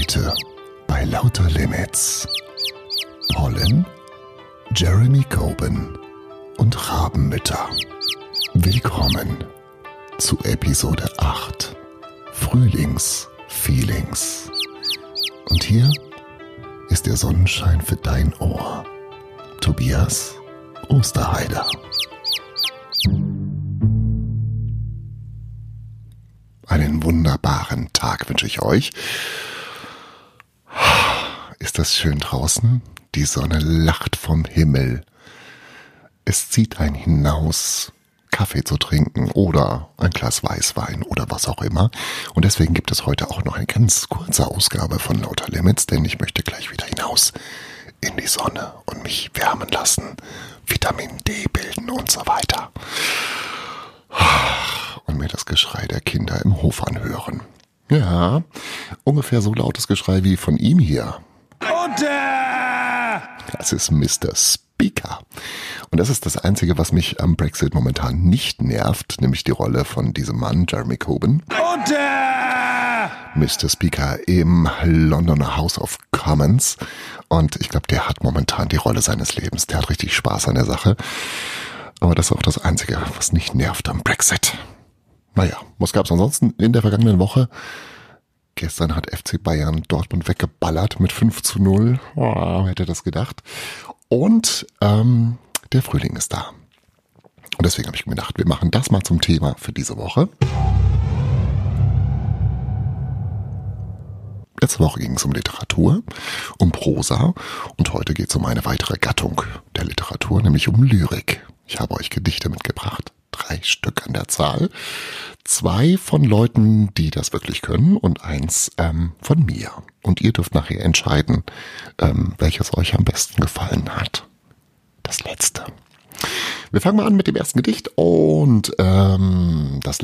Heute bei Lauter Limits. Pollen, Jeremy Coben und Rabenmütter. Willkommen zu Episode 8 Frühlingsfeelings. Und hier ist der Sonnenschein für dein Ohr. Tobias Osterheider. Einen wunderbaren Tag wünsche ich euch. Ist das schön draußen? Die Sonne lacht vom Himmel. Es zieht einen hinaus, Kaffee zu trinken oder ein Glas Weißwein oder was auch immer. Und deswegen gibt es heute auch noch eine ganz kurze Ausgabe von Lauter Limits, denn ich möchte gleich wieder hinaus in die Sonne und mich wärmen lassen, Vitamin D bilden und so weiter und mir das Geschrei der Kinder im Hof anhören. Ja, ungefähr so lautes Geschrei wie von ihm hier. Unter! Das ist Mr. Speaker. Und das ist das Einzige, was mich am Brexit momentan nicht nervt, nämlich die Rolle von diesem Mann, Jeremy Coben. Unter! Mr. Speaker im Londoner House of Commons. Und ich glaube, der hat momentan die Rolle seines Lebens. Der hat richtig Spaß an der Sache. Aber das ist auch das Einzige, was nicht nervt am Brexit. Naja, was gab's ansonsten in der vergangenen Woche? Gestern hat FC Bayern Dortmund weggeballert mit 5 zu 0. Oh, hätte das gedacht. Und ähm, der Frühling ist da. Und deswegen habe ich mir gedacht, wir machen das mal zum Thema für diese Woche. Letzte Woche ging es um Literatur, um Prosa und heute geht es um eine weitere Gattung der Literatur, nämlich um Lyrik. Ich habe euch Gedichte mitgebracht, drei Stück an der Zahl. Zwei von Leuten, die das wirklich können und eins ähm, von mir. Und ihr dürft nachher entscheiden, ähm, welches euch am besten gefallen hat. Das letzte. Wir fangen mal an mit dem ersten Gedicht und ähm, das,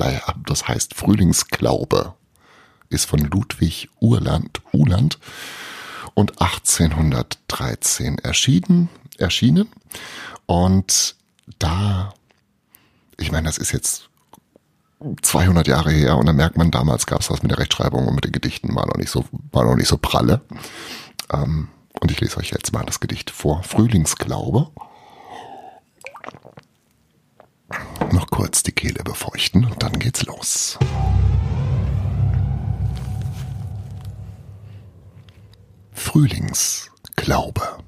das heißt Frühlingsglaube ist von Ludwig Urland, Uland und 1813 erschienen, erschienen. Und da, ich meine, das ist jetzt 200 Jahre her und da merkt man, damals gab es was mit der Rechtschreibung und mit den Gedichten war noch nicht so, war noch nicht so pralle. Ähm, und ich lese euch jetzt mal das Gedicht vor. Frühlingsglaube. Noch kurz die Kehle befeuchten und dann geht's los. Frühlingsglaube.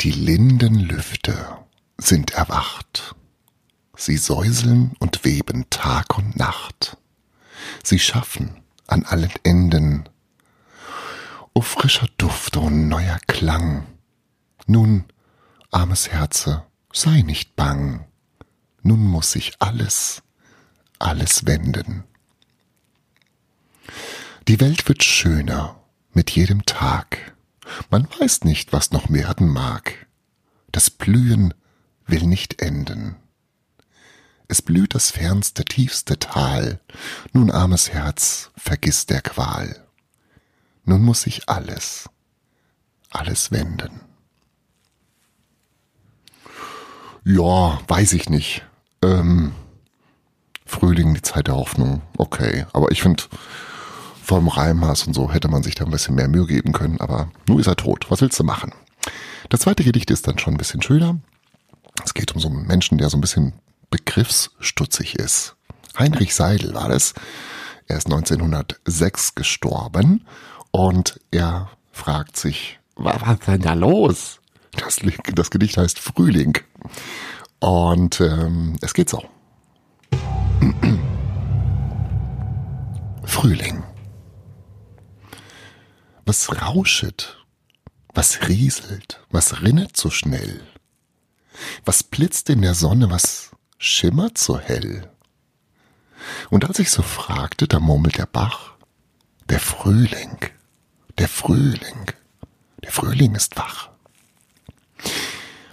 Die linden Lüfte sind erwacht. Sie säuseln und weben Tag und Nacht. Sie schaffen an allen Enden. O frischer Duft, o neuer Klang. Nun, armes Herze, sei nicht bang. Nun muss sich alles, alles wenden. Die Welt wird schöner mit jedem Tag. Man weiß nicht, was noch werden mag. Das Blühen will nicht enden. Es blüht das fernste, tiefste Tal. Nun, armes Herz, vergiss der Qual. Nun muss sich alles, alles wenden. Ja, weiß ich nicht. Ähm, Frühling, die Zeit der Hoffnung, okay. Aber ich finde, vom Reimhass und so hätte man sich da ein bisschen mehr Mühe geben können, aber nun ist er tot. Was willst du machen? Das zweite Gedicht ist dann schon ein bisschen schöner. Es geht um so einen Menschen, der so ein bisschen begriffsstutzig ist. Heinrich Seidel war das. Er ist 1906 gestorben und er fragt sich, was war denn da los? Das, das Gedicht heißt Frühling. Und ähm, es geht so. Frühling. Was rauschet? Was rieselt? Was rinnet so schnell? Was blitzt in der Sonne? Was schimmert so hell? Und als ich so fragte, da murmelt der Bach, der Frühling, der Frühling, der Frühling ist wach.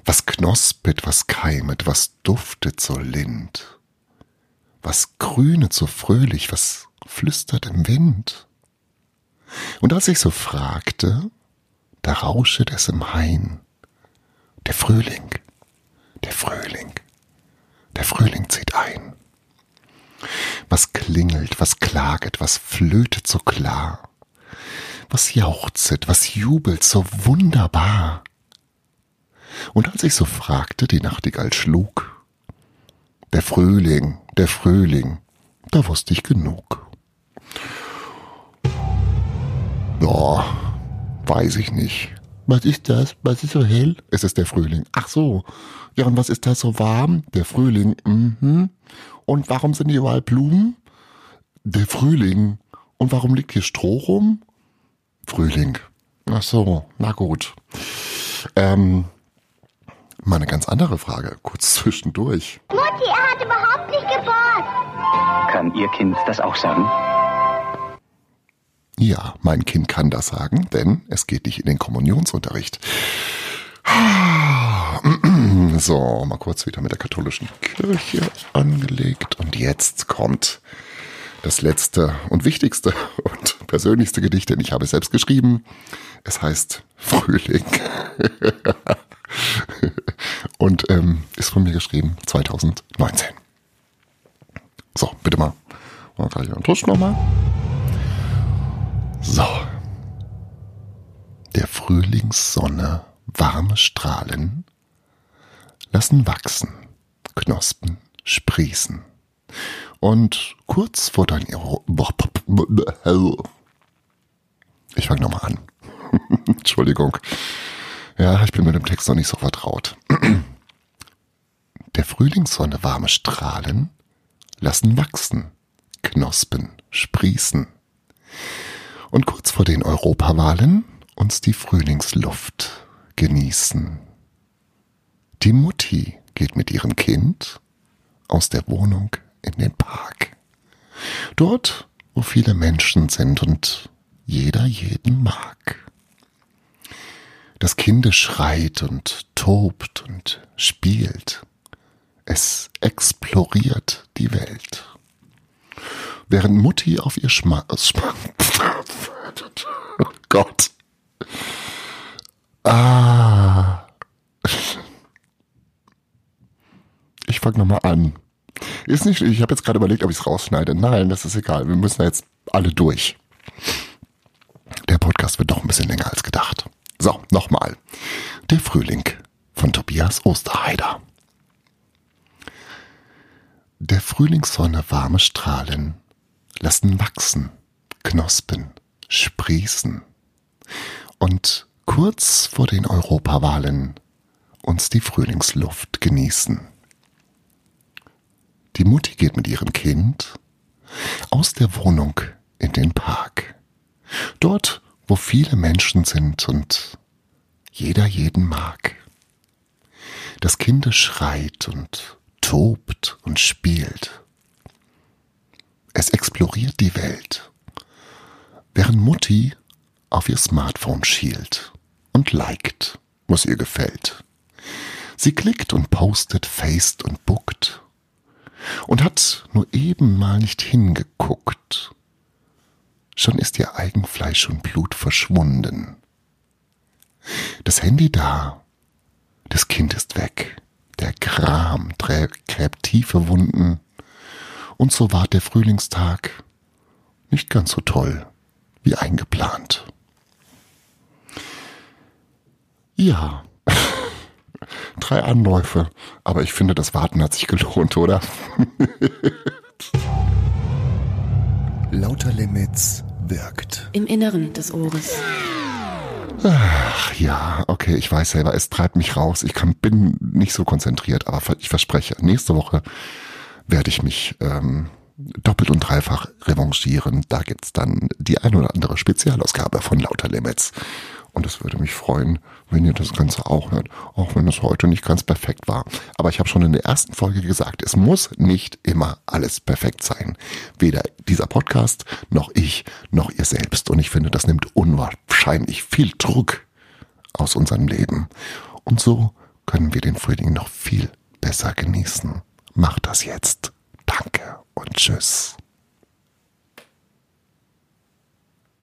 Was knospet, was keimet, was duftet so lind, was grünet so fröhlich, was flüstert im Wind. Und als ich so fragte, da rauschet es im Hain. Der Frühling, Frühling, der Frühling zieht ein. Was klingelt, was klaget, was flötet so klar, was jauchzet, was jubelt so wunderbar. Und als ich so fragte, die Nachtigall schlug, der Frühling, der Frühling, da wusste ich genug. Ja, weiß ich nicht. Was ist das? Was ist so hell? Es ist der Frühling. Ach so. Ja, und was ist da so warm? Der Frühling. Mhm. Und warum sind hier überall Blumen? Der Frühling. Und warum liegt hier Stroh rum? Frühling. Ach so, na gut. Ähm, mal eine ganz andere Frage, kurz zwischendurch. Mutti, er hat überhaupt nicht gebohrt. Kann Ihr Kind das auch sagen? Ja, mein Kind kann das sagen, denn es geht nicht in den Kommunionsunterricht. So, mal kurz wieder mit der katholischen Kirche angelegt. Und jetzt kommt das letzte und wichtigste und persönlichste Gedicht, denn ich habe es selbst geschrieben. Es heißt Frühling. und ähm, ist von mir geschrieben 2019. So, bitte mal. Einen Tusch nochmal. So. Der Frühlingssonne warme Strahlen lassen wachsen, Knospen sprießen. Und kurz vor dein Ich fange nochmal an. Entschuldigung. Ja, ich bin mit dem Text noch nicht so vertraut. Der Frühlingssonne warme Strahlen lassen wachsen, Knospen sprießen. Und kurz vor den Europawahlen uns die Frühlingsluft genießen. Die Mutti geht mit ihrem Kind aus der Wohnung in den Park. Dort, wo viele Menschen sind und jeder jeden mag. Das Kind schreit und tobt und spielt. Es exploriert die Welt. Während Mutti auf ihr Schma... Schma oh Gott. Ah. Ich fange nochmal an. Ist nicht, ich habe jetzt gerade überlegt, ob ich es rausschneide. Nein, das ist egal. Wir müssen jetzt alle durch. Der Podcast wird doch ein bisschen länger als gedacht. So, nochmal. Der Frühling von Tobias Osterheider. Der Frühlingssonne warme Strahlen lassen wachsen, Knospen sprießen. Und kurz vor den Europawahlen uns die Frühlingsluft genießen. Die Mutti geht mit ihrem Kind aus der Wohnung in den Park. Dort, wo viele Menschen sind und jeder jeden mag. Das Kind schreit und tobt und spielt. Es exploriert die Welt, während Mutti auf ihr Smartphone schielt und liked, was ihr gefällt. Sie klickt und postet, faced und bookt und hat nur eben mal nicht hingeguckt. Schon ist ihr Eigenfleisch und Blut verschwunden. Das Handy da, das Kind ist weg, der Gram gräbt tiefe Wunden, und so war der Frühlingstag nicht ganz so toll wie eingeplant. Ja, drei Anläufe. Aber ich finde, das Warten hat sich gelohnt, oder? Lauter Limits wirkt. Im Inneren des Ohres. Ach ja, okay, ich weiß selber, es treibt mich raus. Ich kann, bin nicht so konzentriert, aber ich verspreche, nächste Woche werde ich mich ähm, doppelt und dreifach revanchieren. Da gibt's dann die ein oder andere Spezialausgabe von Lauter Limits. Und es würde mich freuen, wenn ihr das Ganze auch hört, auch wenn es heute nicht ganz perfekt war. Aber ich habe schon in der ersten Folge gesagt, es muss nicht immer alles perfekt sein. Weder dieser Podcast, noch ich, noch ihr selbst. Und ich finde, das nimmt unwahrscheinlich viel Druck aus unserem Leben. Und so können wir den Frühling noch viel besser genießen. Macht das jetzt. Danke und tschüss.